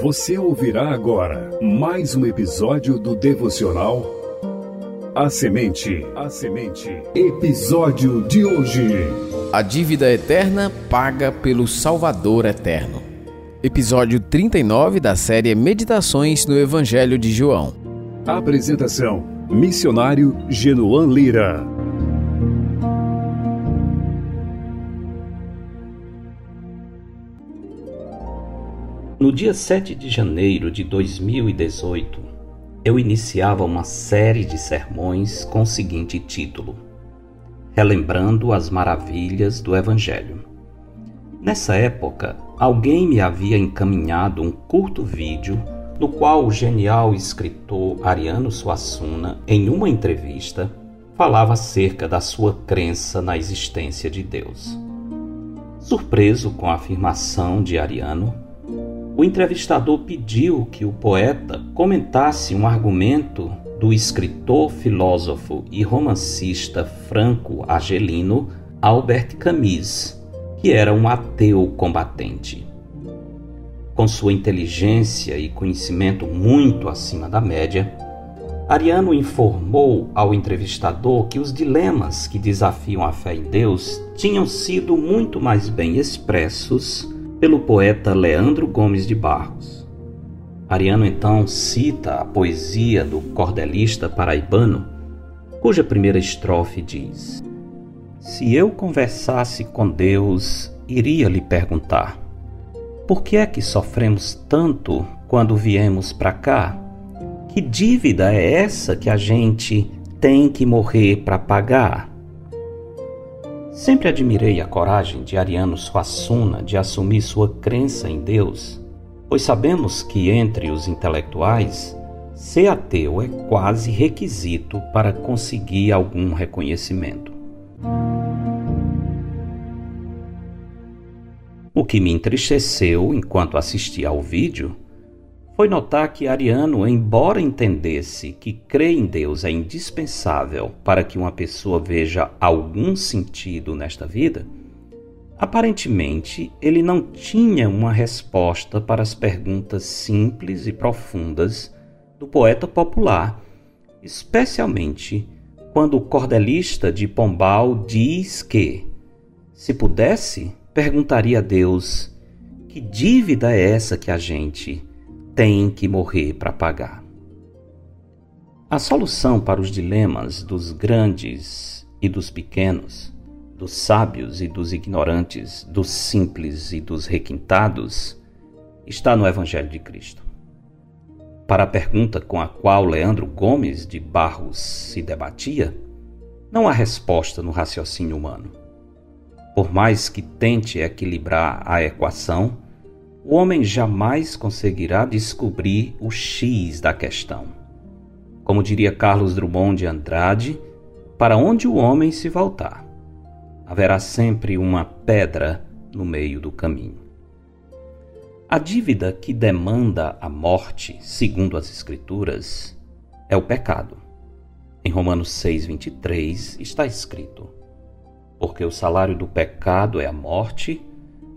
Você ouvirá agora mais um episódio do devocional A Semente. A Semente. Episódio de hoje. A dívida eterna paga pelo Salvador eterno. Episódio 39 da série Meditações no Evangelho de João. Apresentação: Missionário Genoan Lira. No dia 7 de janeiro de 2018, eu iniciava uma série de sermões com o seguinte título: Relembrando as Maravilhas do Evangelho. Nessa época, alguém me havia encaminhado um curto vídeo no qual o genial escritor Ariano Suassuna, em uma entrevista, falava acerca da sua crença na existência de Deus. Surpreso com a afirmação de Ariano, o entrevistador pediu que o poeta comentasse um argumento do escritor, filósofo e romancista franco-argelino Albert Camus, que era um ateu combatente. Com sua inteligência e conhecimento muito acima da média, Ariano informou ao entrevistador que os dilemas que desafiam a fé em Deus tinham sido muito mais bem expressos pelo poeta Leandro Gomes de Barros. Ariano então cita a poesia do cordelista paraibano, cuja primeira estrofe diz: Se eu conversasse com Deus, iria lhe perguntar: Por que é que sofremos tanto quando viemos para cá? Que dívida é essa que a gente tem que morrer para pagar? Sempre admirei a coragem de Ariano Suassuna de assumir sua crença em Deus, pois sabemos que entre os intelectuais, ser ateu é quase requisito para conseguir algum reconhecimento. O que me entristeceu enquanto assistia ao vídeo foi notar que Ariano, embora entendesse que crer em Deus é indispensável para que uma pessoa veja algum sentido nesta vida, aparentemente ele não tinha uma resposta para as perguntas simples e profundas do poeta popular, especialmente quando o cordelista de Pombal diz que, se pudesse, perguntaria a Deus: que dívida é essa que a gente tem que morrer para pagar. A solução para os dilemas dos grandes e dos pequenos, dos sábios e dos ignorantes, dos simples e dos requintados, está no Evangelho de Cristo. Para a pergunta com a qual Leandro Gomes de Barros se debatia, não há resposta no raciocínio humano. Por mais que tente equilibrar a equação, o homem jamais conseguirá descobrir o X da questão. Como diria Carlos Drummond de Andrade, para onde o homem se voltar, haverá sempre uma pedra no meio do caminho. A dívida que demanda a morte, segundo as Escrituras, é o pecado. Em Romanos 6,23 está escrito: Porque o salário do pecado é a morte,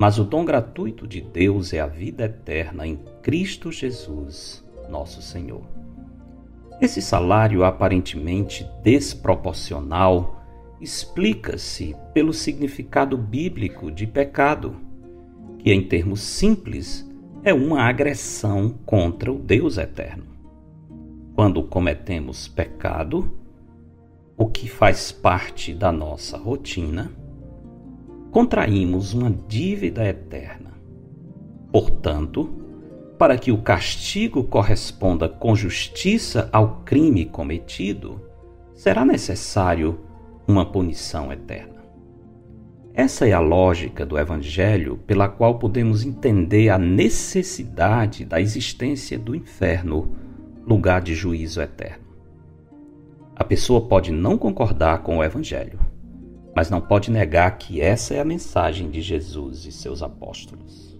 mas o dom gratuito de Deus é a vida eterna em Cristo Jesus, nosso Senhor. Esse salário aparentemente desproporcional explica-se pelo significado bíblico de pecado, que em termos simples é uma agressão contra o Deus eterno. Quando cometemos pecado, o que faz parte da nossa rotina, contraímos uma dívida eterna. Portanto, para que o castigo corresponda com justiça ao crime cometido, será necessário uma punição eterna. Essa é a lógica do Evangelho pela qual podemos entender a necessidade da existência do inferno, lugar de juízo eterno. A pessoa pode não concordar com o Evangelho, mas não pode negar que essa é a mensagem de Jesus e seus apóstolos.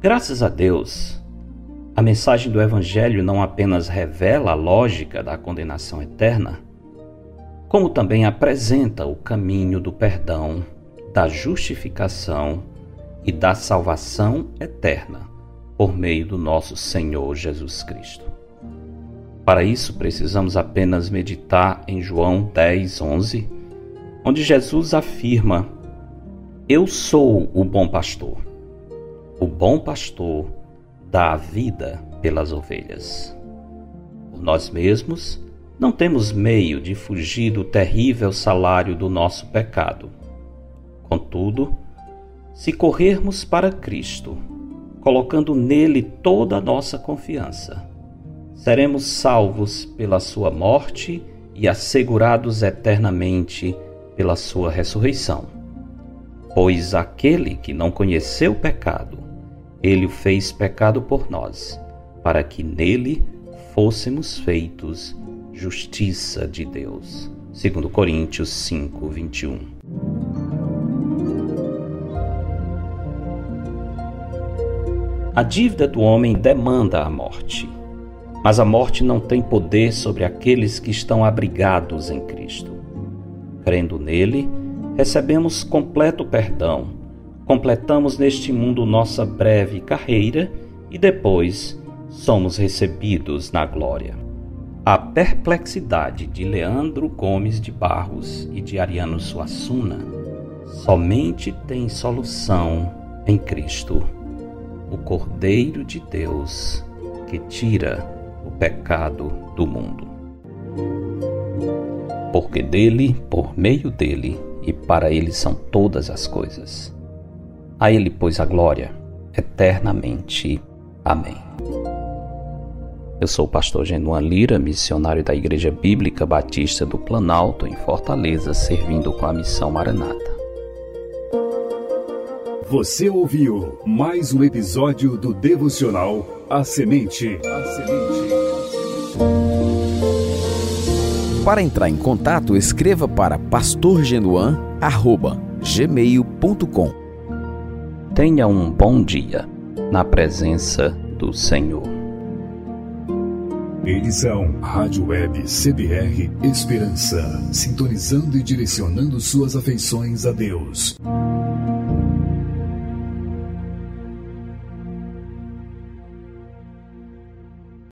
Graças a Deus, a mensagem do Evangelho não apenas revela a lógica da condenação eterna, como também apresenta o caminho do perdão, da justificação e da salvação eterna por meio do nosso Senhor Jesus Cristo. Para isso, precisamos apenas meditar em João 10, 11, onde Jesus afirma: Eu sou o bom pastor. O bom pastor dá a vida pelas ovelhas. Por nós mesmos, não temos meio de fugir do terrível salário do nosso pecado. Contudo, se corrermos para Cristo, colocando nele toda a nossa confiança, seremos salvos pela sua morte e assegurados eternamente pela sua ressurreição. Pois aquele que não conheceu o pecado, ele o fez pecado por nós, para que nele fôssemos feitos justiça de Deus. Segundo Coríntios 5, 21. A dívida do homem demanda a morte, mas a morte não tem poder sobre aqueles que estão abrigados em Cristo. Crendo nele, recebemos completo perdão, completamos neste mundo nossa breve carreira e depois somos recebidos na glória. A perplexidade de Leandro Gomes de Barros e de Ariano Suassuna somente tem solução em Cristo, o Cordeiro de Deus que tira o pecado do mundo. Porque dele, por meio dele e para ele são todas as coisas. A ele, pois, a glória eternamente. Amém. Eu sou o pastor Genuan Lira, missionário da Igreja Bíblica Batista do Planalto, em Fortaleza, servindo com a missão Maranata. Você ouviu mais um episódio do devocional A Semente. A Semente. Para entrar em contato, escreva para pastorgenuan@gmail.com. Tenha um bom dia na presença do Senhor. Edição Rádio Web CBR Esperança, sintonizando e direcionando suas afeições a Deus.